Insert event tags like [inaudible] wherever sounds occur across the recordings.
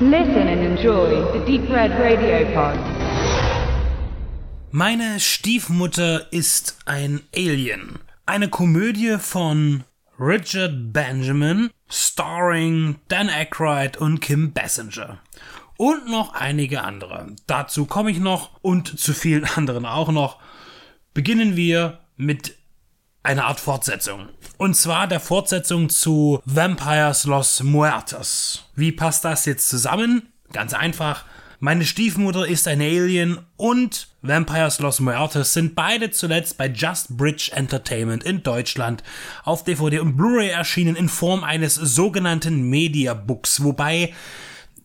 Listen and enjoy the Deep Red Radio Pod. Meine Stiefmutter ist ein Alien. Eine Komödie von Richard Benjamin, starring Dan Aykroyd und Kim Basinger. Und noch einige andere. Dazu komme ich noch und zu vielen [laughs] anderen auch noch. Beginnen wir mit einer Art Fortsetzung. Und zwar der Fortsetzung zu Vampires Los Muertos. Wie passt das jetzt zusammen? Ganz einfach. Meine Stiefmutter ist ein Alien und Vampires Los Muertos sind beide zuletzt bei Just Bridge Entertainment in Deutschland auf DVD und Blu-ray erschienen in Form eines sogenannten Mediabooks, wobei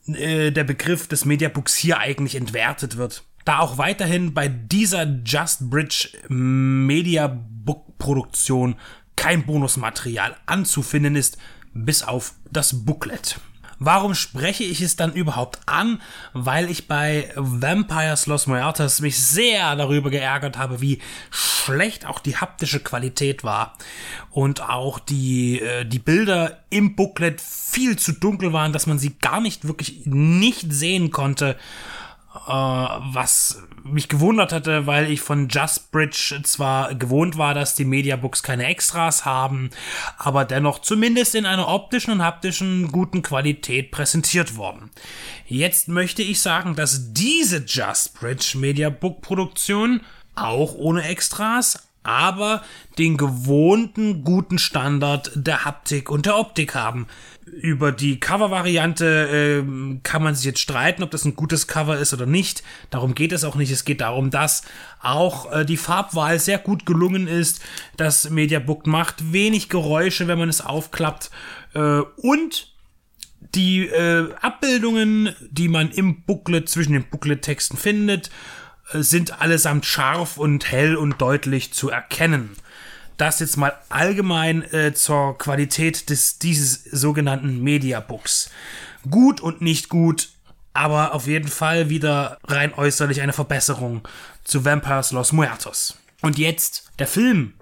äh, der Begriff des Mediabooks hier eigentlich entwertet wird. Da auch weiterhin bei dieser Just Bridge Mediabook Produktion kein Bonusmaterial anzufinden ist, bis auf das Booklet. Warum spreche ich es dann überhaupt an? Weil ich bei Vampires Los Muertos mich sehr darüber geärgert habe, wie schlecht auch die haptische Qualität war und auch die, äh, die Bilder im Booklet viel zu dunkel waren, dass man sie gar nicht wirklich nicht sehen konnte was mich gewundert hatte, weil ich von Just Bridge zwar gewohnt war, dass die Mediabooks keine Extras haben, aber dennoch zumindest in einer optischen und haptischen guten Qualität präsentiert worden. Jetzt möchte ich sagen, dass diese Just Bridge Mediabook Produktion auch ohne Extras aber den gewohnten guten Standard der Haptik und der Optik haben. Über die Cover-Variante äh, kann man sich jetzt streiten, ob das ein gutes Cover ist oder nicht. Darum geht es auch nicht. Es geht darum, dass auch äh, die Farbwahl sehr gut gelungen ist. Das Mediabook macht wenig Geräusche, wenn man es aufklappt. Äh, und die äh, Abbildungen, die man im Booklet zwischen den Booklet-Texten findet, sind allesamt scharf und hell und deutlich zu erkennen. Das jetzt mal allgemein äh, zur Qualität des dieses sogenannten Mediabooks. Gut und nicht gut, aber auf jeden Fall wieder rein äußerlich eine Verbesserung zu Vampires Los Muertos. Und jetzt der Film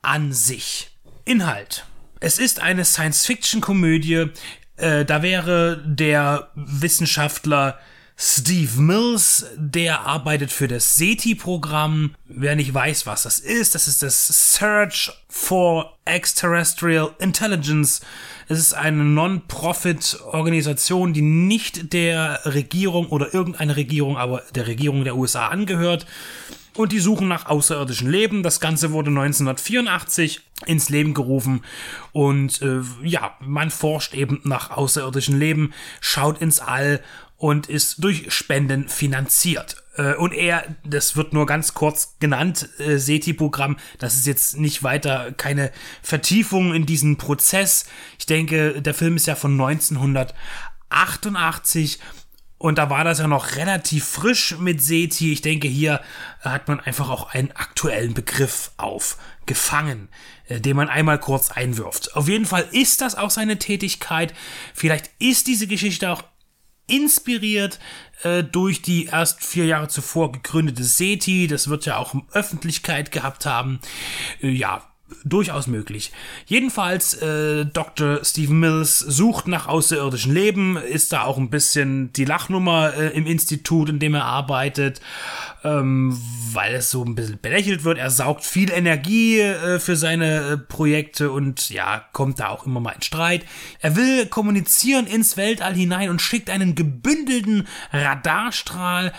an sich. Inhalt. Es ist eine Science-Fiction-Komödie. Äh, da wäre der Wissenschaftler Steve Mills, der arbeitet für das SETI-Programm. Wer nicht weiß, was das ist, das ist das Search for Extraterrestrial Intelligence. Es ist eine Non-Profit-Organisation, die nicht der Regierung oder irgendeine Regierung, aber der Regierung der USA angehört. Und die suchen nach außerirdischen Leben. Das Ganze wurde 1984 ins Leben gerufen. Und äh, ja, man forscht eben nach außerirdischen Leben, schaut ins All und ist durch Spenden finanziert. Äh, und er, das wird nur ganz kurz genannt, äh, SETI-Programm, das ist jetzt nicht weiter keine Vertiefung in diesen Prozess. Ich denke, der Film ist ja von 1988 und da war das ja noch relativ frisch mit SETI. Ich denke, hier hat man einfach auch einen aktuellen Begriff aufgefangen, den man einmal kurz einwirft. Auf jeden Fall ist das auch seine Tätigkeit. Vielleicht ist diese Geschichte auch inspiriert äh, durch die erst vier Jahre zuvor gegründete SETI. Das wird ja auch Öffentlichkeit gehabt haben. Äh, ja, durchaus möglich. Jedenfalls, äh, Dr. Stephen Mills sucht nach außerirdischen Leben, ist da auch ein bisschen die Lachnummer äh, im Institut, in dem er arbeitet, ähm, weil es so ein bisschen belächelt wird. Er saugt viel Energie äh, für seine äh, Projekte und ja, kommt da auch immer mal in Streit. Er will kommunizieren ins Weltall hinein und schickt einen gebündelten Radarstrahl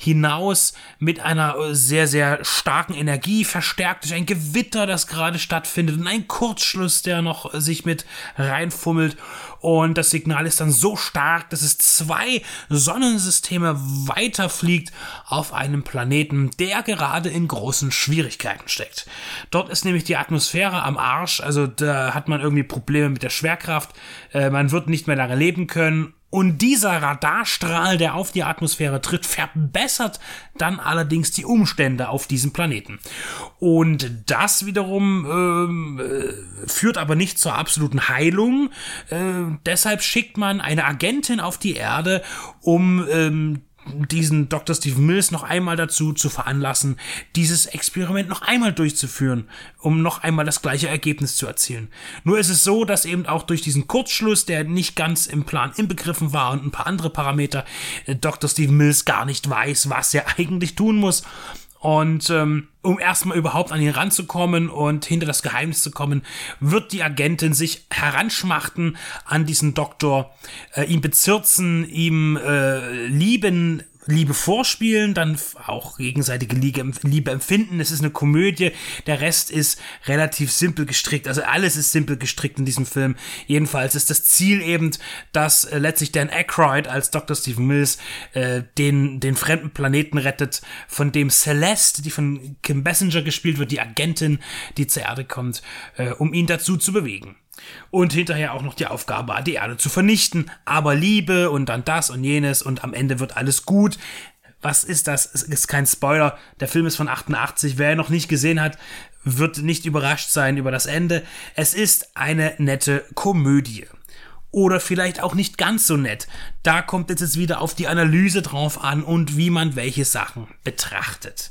hinaus mit einer äh, sehr, sehr starken Energie, verstärkt durch ein Gewitter, das gerade stattfindet und ein Kurzschluss, der noch sich mit reinfummelt. Und das Signal ist dann so stark, dass es zwei Sonnensysteme weiterfliegt auf einem Planeten, der gerade in großen Schwierigkeiten steckt. Dort ist nämlich die Atmosphäre am Arsch, also da hat man irgendwie Probleme mit der Schwerkraft, äh, man wird nicht mehr lange leben können und dieser Radarstrahl, der auf die Atmosphäre tritt, verbessert dann allerdings die Umstände auf diesem Planeten. Und das wiederum ähm, äh, führt aber nicht zur absoluten Heilung. Äh, deshalb schickt man eine Agentin auf die Erde, um ähm, diesen Dr. Steve Mills noch einmal dazu zu veranlassen, dieses Experiment noch einmal durchzuführen, um noch einmal das gleiche Ergebnis zu erzielen. Nur ist es so, dass eben auch durch diesen Kurzschluss, der nicht ganz im Plan inbegriffen war und ein paar andere Parameter, äh, Dr. Steve Mills gar nicht weiß, was er [laughs] eigentlich tun muss. Und ähm, um erstmal überhaupt an ihn ranzukommen und hinter das Geheimnis zu kommen, wird die Agentin sich heranschmachten an diesen Doktor, äh, ihn bezirzen, ihm äh, lieben, Liebe vorspielen, dann auch gegenseitige Liebe empfinden. Es ist eine Komödie. Der Rest ist relativ simpel gestrickt. Also alles ist simpel gestrickt in diesem Film. Jedenfalls ist das Ziel eben, dass äh, letztlich Dan Aykroyd als Dr. Stephen Mills äh, den, den fremden Planeten rettet, von dem Celeste, die von Kim Basinger gespielt wird, die Agentin, die zur Erde kommt, äh, um ihn dazu zu bewegen und hinterher auch noch die Aufgabe die Erde zu vernichten. Aber Liebe und dann das und jenes und am Ende wird alles gut. Was ist das? Es ist kein Spoiler. Der Film ist von 88. Wer ihn noch nicht gesehen hat, wird nicht überrascht sein über das Ende. Es ist eine nette Komödie. Oder vielleicht auch nicht ganz so nett. Da kommt es jetzt wieder auf die Analyse drauf an und wie man welche Sachen betrachtet.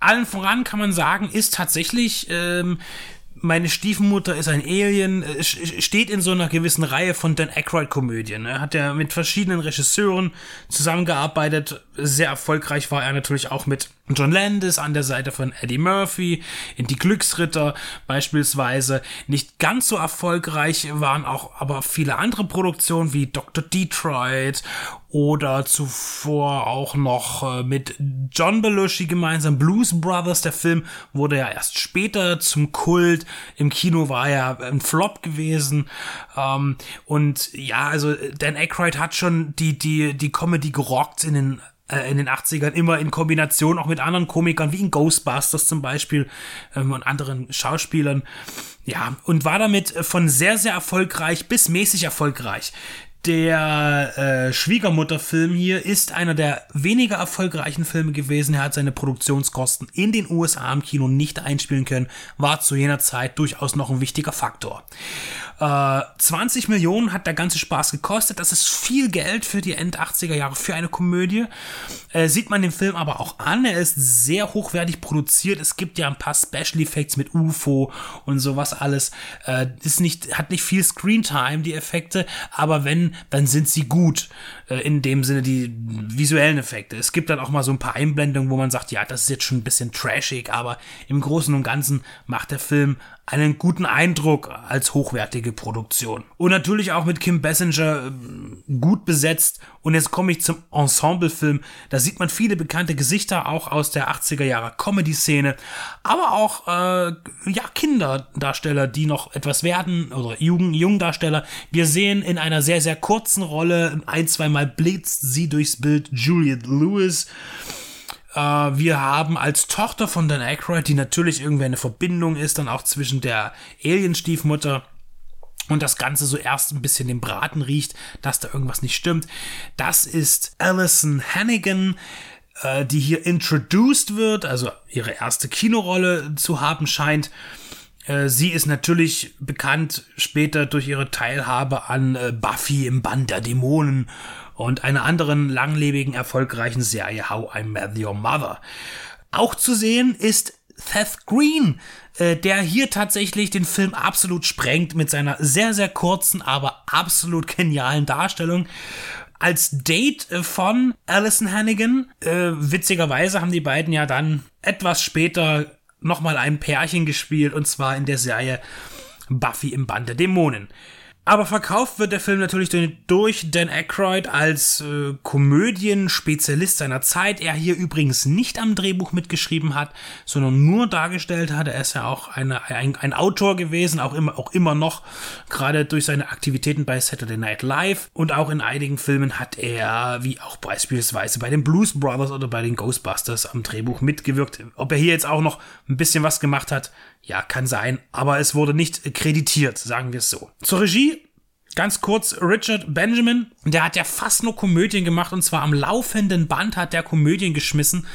Allen voran kann man sagen, ist tatsächlich ähm, meine Stiefmutter ist ein Alien, äh, steht in so einer gewissen Reihe von Dan Aykroyd-Komödien. Er hat ja mit verschiedenen Regisseuren zusammengearbeitet. Sehr erfolgreich war er natürlich auch mit John Landis an der Seite von Eddie Murphy, in Die Glücksritter beispielsweise. Nicht ganz so erfolgreich waren auch aber viele andere Produktionen wie Dr. Detroit oder zuvor auch noch äh, mit John Belushi gemeinsam Blues Brothers. Der Film wurde ja erst später zum Kult. Im Kino war er ein Flop gewesen. Ähm, und ja, also Dan Aykroyd hat schon die, die, die Comedy gerockt in den äh, in den 80ern immer in Kombination auch mit anderen Komikern, wie in Ghostbusters zum Beispiel ähm, und anderen Schauspielern. Ja, und war damit von sehr, sehr erfolgreich bis mäßig erfolgreich. Der äh, Schwiegermutterfilm hier ist einer der weniger erfolgreichen Filme gewesen. Er hat seine Produktionskosten in den USA im Kino nicht einspielen können, war zu jener Zeit durchaus noch ein wichtiger Faktor. Äh, 20 Millionen hat der ganze Spaß gekostet. Das ist viel Geld für die End 80er Jahre für eine Komödie. Äh, sieht man den Film aber auch an. Er ist sehr hochwertig produziert. Es gibt ja ein paar Special Effects mit UFO und sowas alles. Äh, ist nicht, hat nicht viel Screentime, die Effekte, aber wenn, dann sind sie gut. Äh, in dem Sinne die visuellen Effekte. Es gibt dann auch mal so ein paar Einblendungen, wo man sagt, ja, das ist jetzt schon ein bisschen trashig, aber im Großen und Ganzen macht der Film einen guten Eindruck als hochwertige Produktion. Und natürlich auch mit Kim Basinger äh, gut besetzt. Und jetzt komme ich zum Ensemblefilm. Da sieht man viele bekannte Gesichter, auch aus der 80er Jahre Comedy-Szene, aber auch äh, ja, Kinderdarsteller, die noch etwas werden, oder Jugend Jungdarsteller. Wir sehen in einer sehr, sehr kurzen Rolle, ein, zweimal blitzt sie durchs Bild Juliette Lewis. Äh, wir haben als Tochter von Dan Aykroyd, die natürlich irgendwie eine Verbindung ist, dann auch zwischen der Alien-Stiefmutter und das Ganze so erst ein bisschen den Braten riecht, dass da irgendwas nicht stimmt. Das ist Alison Hannigan, äh, die hier introduced wird, also ihre erste Kinorolle zu haben scheint. Äh, sie ist natürlich bekannt später durch ihre Teilhabe an äh, Buffy im Band der Dämonen und einer anderen langlebigen, erfolgreichen Serie How I Met Your Mother. Auch zu sehen ist Seth Green, äh, der hier tatsächlich den Film absolut sprengt mit seiner sehr, sehr kurzen, aber absolut genialen Darstellung als Date äh, von Alison Hannigan. Äh, witzigerweise haben die beiden ja dann etwas später nochmal ein Pärchen gespielt und zwar in der Serie Buffy im Band der Dämonen. Aber verkauft wird der Film natürlich durch Dan Aykroyd als äh, Komödienspezialist seiner Zeit. Er hier übrigens nicht am Drehbuch mitgeschrieben hat, sondern nur dargestellt hat. Er ist ja auch eine, ein, ein Autor gewesen, auch immer, auch immer noch, gerade durch seine Aktivitäten bei Saturday Night Live. Und auch in einigen Filmen hat er, wie auch beispielsweise bei den Blues Brothers oder bei den Ghostbusters, am Drehbuch mitgewirkt. Ob er hier jetzt auch noch ein bisschen was gemacht hat, ja, kann sein, aber es wurde nicht kreditiert, sagen wir es so. Zur Regie Ganz kurz, Richard Benjamin, der hat ja fast nur Komödien gemacht und zwar am laufenden Band hat der Komödien geschmissen.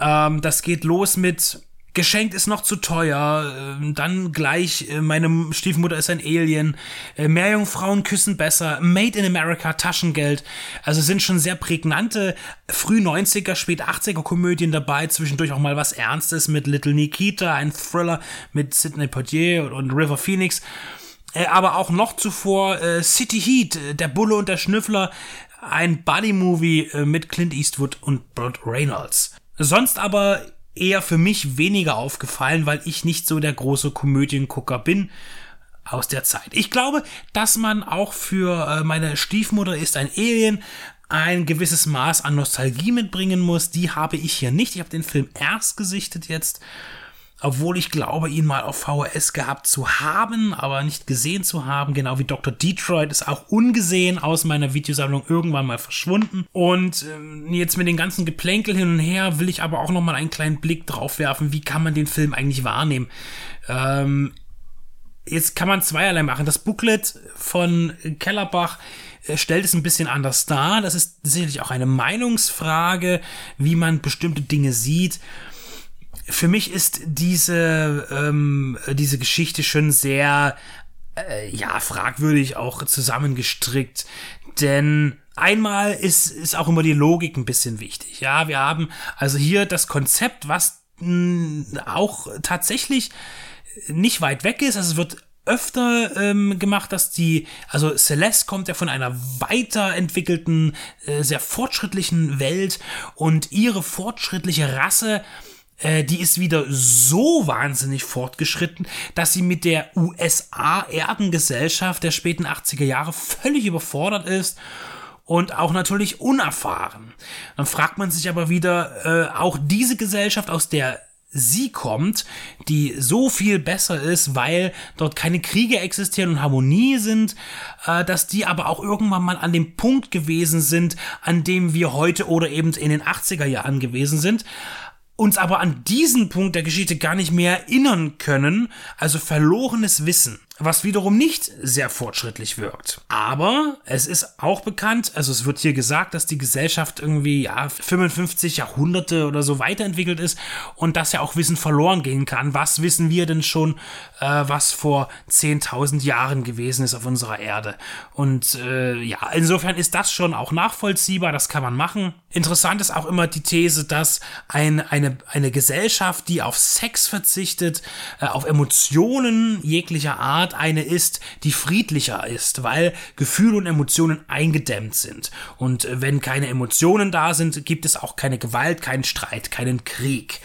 Ähm, das geht los mit geschenkt ist noch zu teuer, äh, dann gleich äh, meine Stiefmutter ist ein Alien, äh, Meerjungfrauen küssen besser, Made in America, Taschengeld. Also sind schon sehr prägnante früh 90er, spät 80er Komödien dabei, zwischendurch auch mal was Ernstes mit Little Nikita, ein Thriller mit Sidney Poitier und River Phoenix. Aber auch noch zuvor City Heat, Der Bulle und der Schnüffler, ein Buddy-Movie mit Clint Eastwood und Burt Reynolds. Sonst aber eher für mich weniger aufgefallen, weil ich nicht so der große Komödiengucker bin aus der Zeit. Ich glaube, dass man auch für äh, meine Stiefmutter ist ein Alien ein gewisses Maß an Nostalgie mitbringen muss. Die habe ich hier nicht. Ich habe den Film erst gesichtet jetzt obwohl ich glaube, ihn mal auf VHS gehabt zu haben, aber nicht gesehen zu haben, genau wie Dr. Detroit ist auch ungesehen aus meiner Videosammlung irgendwann mal verschwunden. Und ähm, jetzt mit den ganzen Geplänkel hin und her will ich aber auch noch mal einen kleinen Blick drauf werfen, wie kann man den Film eigentlich wahrnehmen. Ähm, jetzt kann man zweierlei machen. Das Booklet von Kellerbach äh, stellt es ein bisschen anders dar. Das ist sicherlich auch eine Meinungsfrage, wie man bestimmte Dinge sieht für mich ist diese, ähm, diese Geschichte schon sehr, äh, ja, fragwürdig auch zusammengestrickt. Denn einmal ist, ist auch immer die Logik ein bisschen wichtig. Ja, wir haben also hier das Konzept, was mh, auch tatsächlich nicht weit weg ist. Also es wird öfter ähm, gemacht, dass die, also Celeste kommt ja von einer weiterentwickelten, äh, sehr fortschrittlichen Welt und ihre fortschrittliche Rasse äh, die ist wieder so wahnsinnig fortgeschritten, dass sie mit der USA-Erdengesellschaft der späten 80er Jahre völlig überfordert ist und auch natürlich unerfahren. Dann fragt man sich aber wieder, äh, auch diese Gesellschaft, aus der sie kommt, die so viel besser ist, weil dort keine Kriege existieren und Harmonie sind, äh, dass die aber auch irgendwann mal an dem Punkt gewesen sind, an dem wir heute oder eben in den 80er Jahren gewesen sind uns aber an diesen Punkt der Geschichte gar nicht mehr erinnern können, also verlorenes Wissen was wiederum nicht sehr fortschrittlich wirkt. Aber es ist auch bekannt, also es wird hier gesagt, dass die Gesellschaft irgendwie ja 55 Jahrhunderte oder so weiterentwickelt ist und dass ja auch Wissen verloren gehen kann. Was wissen wir denn schon, äh, was vor 10.000 Jahren gewesen ist auf unserer Erde? Und äh, ja, insofern ist das schon auch nachvollziehbar, das kann man machen. Interessant ist auch immer die These, dass ein, eine, eine Gesellschaft, die auf Sex verzichtet, äh, auf Emotionen jeglicher Art, Art eine ist, die friedlicher ist, weil Gefühle und Emotionen eingedämmt sind. Und äh, wenn keine Emotionen da sind, gibt es auch keine Gewalt, keinen Streit, keinen Krieg.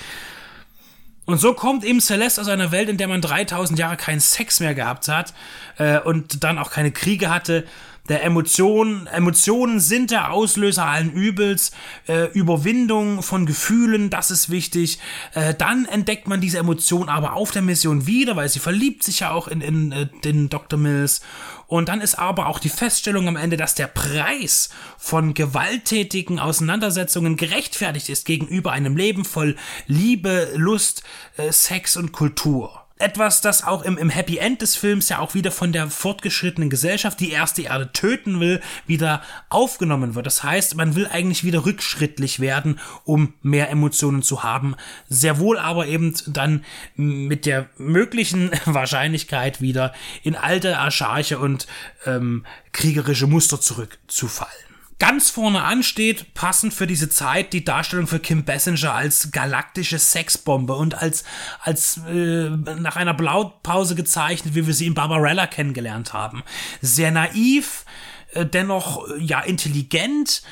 Und so kommt eben Celeste aus einer Welt, in der man 3000 Jahre keinen Sex mehr gehabt hat äh, und dann auch keine Kriege hatte der Emotionen. Emotionen sind der Auslöser allen Übels. Äh, Überwindung von Gefühlen, das ist wichtig. Äh, dann entdeckt man diese Emotion aber auf der Mission wieder, weil sie verliebt sich ja auch in, in äh, den Dr. Mills. Und dann ist aber auch die Feststellung am Ende, dass der Preis von gewalttätigen Auseinandersetzungen gerechtfertigt ist gegenüber einem Leben voll Liebe, Lust, äh, Sex und Kultur etwas, das auch im, im Happy End des Films ja auch wieder von der fortgeschrittenen Gesellschaft, die erste Erde töten will, wieder aufgenommen wird. Das heißt, man will eigentlich wieder rückschrittlich werden, um mehr Emotionen zu haben. Sehr wohl aber eben dann mit der möglichen [laughs] Wahrscheinlichkeit wieder in alte archaische und ähm, kriegerische Muster zurückzufallen. Ganz vorne ansteht, passend für diese Zeit, die Darstellung für Kim Basinger als galaktische Sexbombe und als, als äh, nach einer Blaupause gezeichnet, wie wir sie in Barbarella kennengelernt haben. Sehr naiv, äh, dennoch ja intelligent,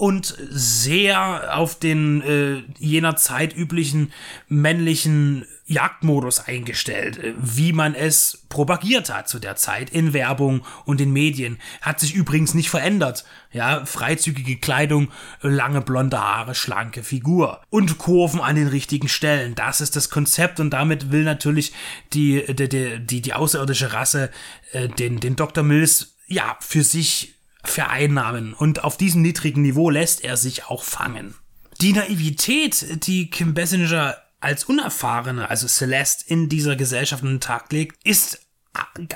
und sehr auf den äh, jener Zeit üblichen männlichen Jagdmodus eingestellt, äh, wie man es propagiert hat zu der Zeit in Werbung und in Medien. Hat sich übrigens nicht verändert. Ja, freizügige Kleidung, lange blonde Haare, schlanke Figur und Kurven an den richtigen Stellen. Das ist das Konzept und damit will natürlich die die die die, die außerirdische Rasse äh, den den Dr. Mills ja für sich vereinnahmen und auf diesem niedrigen Niveau lässt er sich auch fangen. Die Naivität, die Kim Basinger als Unerfahrene, also Celeste, in dieser Gesellschaft an den Tag legt, ist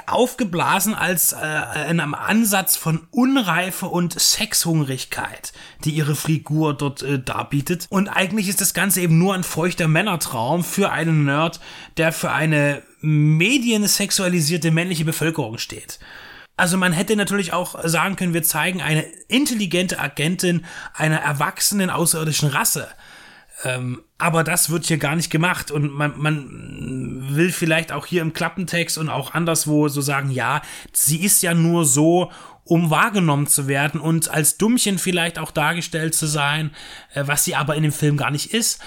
aufgeblasen als äh, in einem Ansatz von Unreife und Sexhungrigkeit, die ihre Figur dort äh, darbietet. Und eigentlich ist das Ganze eben nur ein feuchter Männertraum für einen Nerd, der für eine mediensexualisierte männliche Bevölkerung steht. Also man hätte natürlich auch sagen können, wir zeigen eine intelligente Agentin einer erwachsenen außerirdischen Rasse. Ähm, aber das wird hier gar nicht gemacht und man, man will vielleicht auch hier im Klappentext und auch anderswo so sagen, ja, sie ist ja nur so, um wahrgenommen zu werden und als Dummchen vielleicht auch dargestellt zu sein, äh, was sie aber in dem Film gar nicht ist,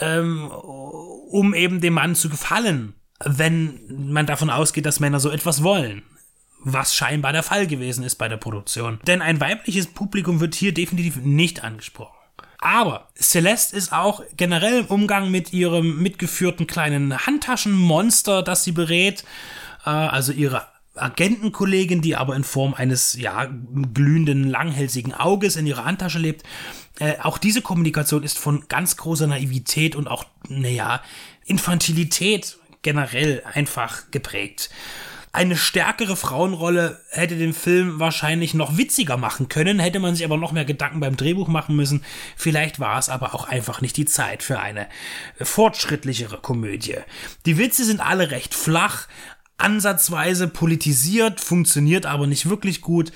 ähm, um eben dem Mann zu gefallen, wenn man davon ausgeht, dass Männer so etwas wollen was scheinbar der Fall gewesen ist bei der Produktion. Denn ein weibliches Publikum wird hier definitiv nicht angesprochen. Aber Celeste ist auch generell im Umgang mit ihrem mitgeführten kleinen Handtaschenmonster, das sie berät, äh, also ihre Agentenkollegin, die aber in Form eines ja glühenden langhälsigen Auges in ihrer Handtasche lebt. Äh, auch diese Kommunikation ist von ganz großer Naivität und auch naja Infantilität generell einfach geprägt. Eine stärkere Frauenrolle hätte den Film wahrscheinlich noch witziger machen können, hätte man sich aber noch mehr Gedanken beim Drehbuch machen müssen. Vielleicht war es aber auch einfach nicht die Zeit für eine fortschrittlichere Komödie. Die Witze sind alle recht flach, ansatzweise politisiert, funktioniert aber nicht wirklich gut.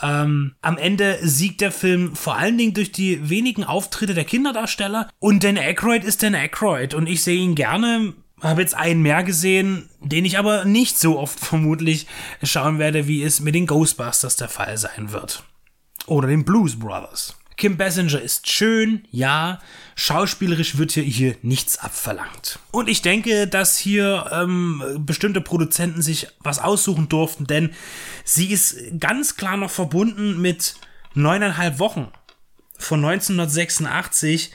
Ähm, am Ende siegt der Film vor allen Dingen durch die wenigen Auftritte der Kinderdarsteller und Dan Aykroyd ist Dan Aykroyd und ich sehe ihn gerne habe jetzt einen mehr gesehen, den ich aber nicht so oft [laughs] vermutlich schauen werde, wie es mit den Ghostbusters der Fall sein wird. Oder den Blues Brothers. Kim Basinger ist schön, ja, schauspielerisch wird hier, hier nichts abverlangt. Und ich denke, dass hier ähm, bestimmte Produzenten sich was aussuchen durften, denn sie ist ganz klar noch verbunden mit neuneinhalb Wochen von 1986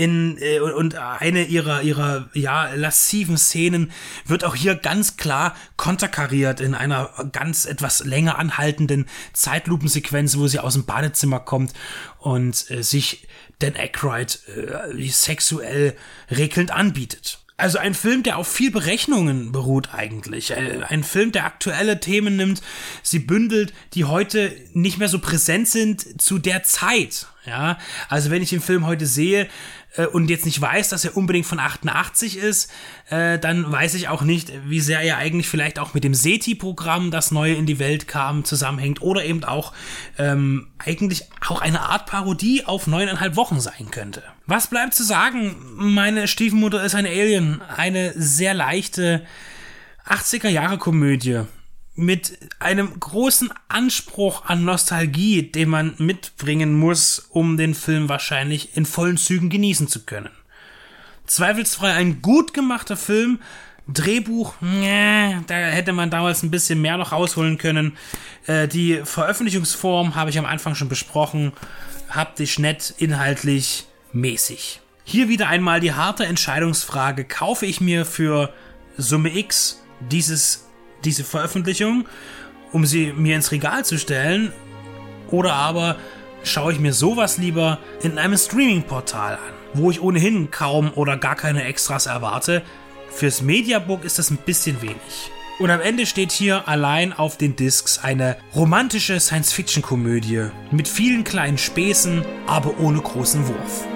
in äh, und eine ihrer ihrer ja lassiven Szenen wird auch hier ganz klar konterkariert in einer ganz etwas länger anhaltenden Zeitlupensequenz, wo sie aus dem Badezimmer kommt und äh, sich Dan Aykroyd äh, sexuell regelnd anbietet. Also ein Film, der auf viel Berechnungen beruht eigentlich. Äh, ein Film, der aktuelle Themen nimmt, sie bündelt, die heute nicht mehr so präsent sind zu der Zeit. Ja, also wenn ich den Film heute sehe, äh, und jetzt nicht weiß, dass er unbedingt von 88 ist, äh, dann weiß ich auch nicht, wie sehr er eigentlich vielleicht auch mit dem SETI-Programm, das neu in die Welt kam, zusammenhängt oder eben auch ähm, eigentlich auch eine Art Parodie auf neuneinhalb Wochen sein könnte. Was bleibt zu sagen? Meine Stiefmutter ist ein Alien, eine sehr leichte 80er Jahre Komödie mit einem großen Anspruch an Nostalgie, den man mitbringen muss, um den Film wahrscheinlich in vollen Zügen genießen zu können. Zweifelsfrei ein gut gemachter Film, Drehbuch, nee, da hätte man damals ein bisschen mehr noch rausholen können. Äh, die Veröffentlichungsform habe ich am Anfang schon besprochen, haptisch nett, inhaltlich mäßig. Hier wieder einmal die harte Entscheidungsfrage, kaufe ich mir für Summe X dieses diese Veröffentlichung, um sie mir ins Regal zu stellen, oder aber schaue ich mir sowas lieber in einem Streaming-Portal an, wo ich ohnehin kaum oder gar keine Extras erwarte. Fürs Mediabook ist das ein bisschen wenig. Und am Ende steht hier allein auf den Discs eine romantische Science-Fiction-Komödie mit vielen kleinen Späßen, aber ohne großen Wurf.